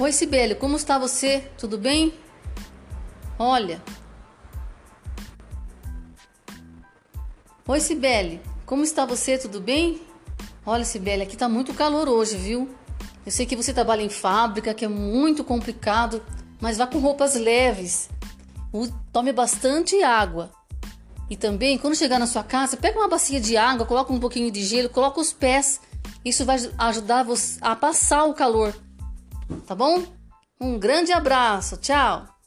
Oi, Sibeli, como está você? Tudo bem? Olha. Oi, Sibeli, como está você? Tudo bem? Olha, Sibeli, aqui tá muito calor hoje, viu? Eu sei que você trabalha em fábrica, que é muito complicado, mas vá com roupas leves. Tome bastante água. E também, quando chegar na sua casa, pega uma bacia de água, coloca um pouquinho de gelo, coloca os pés. Isso vai ajudar a passar o calor. Tá bom? Um grande abraço. Tchau.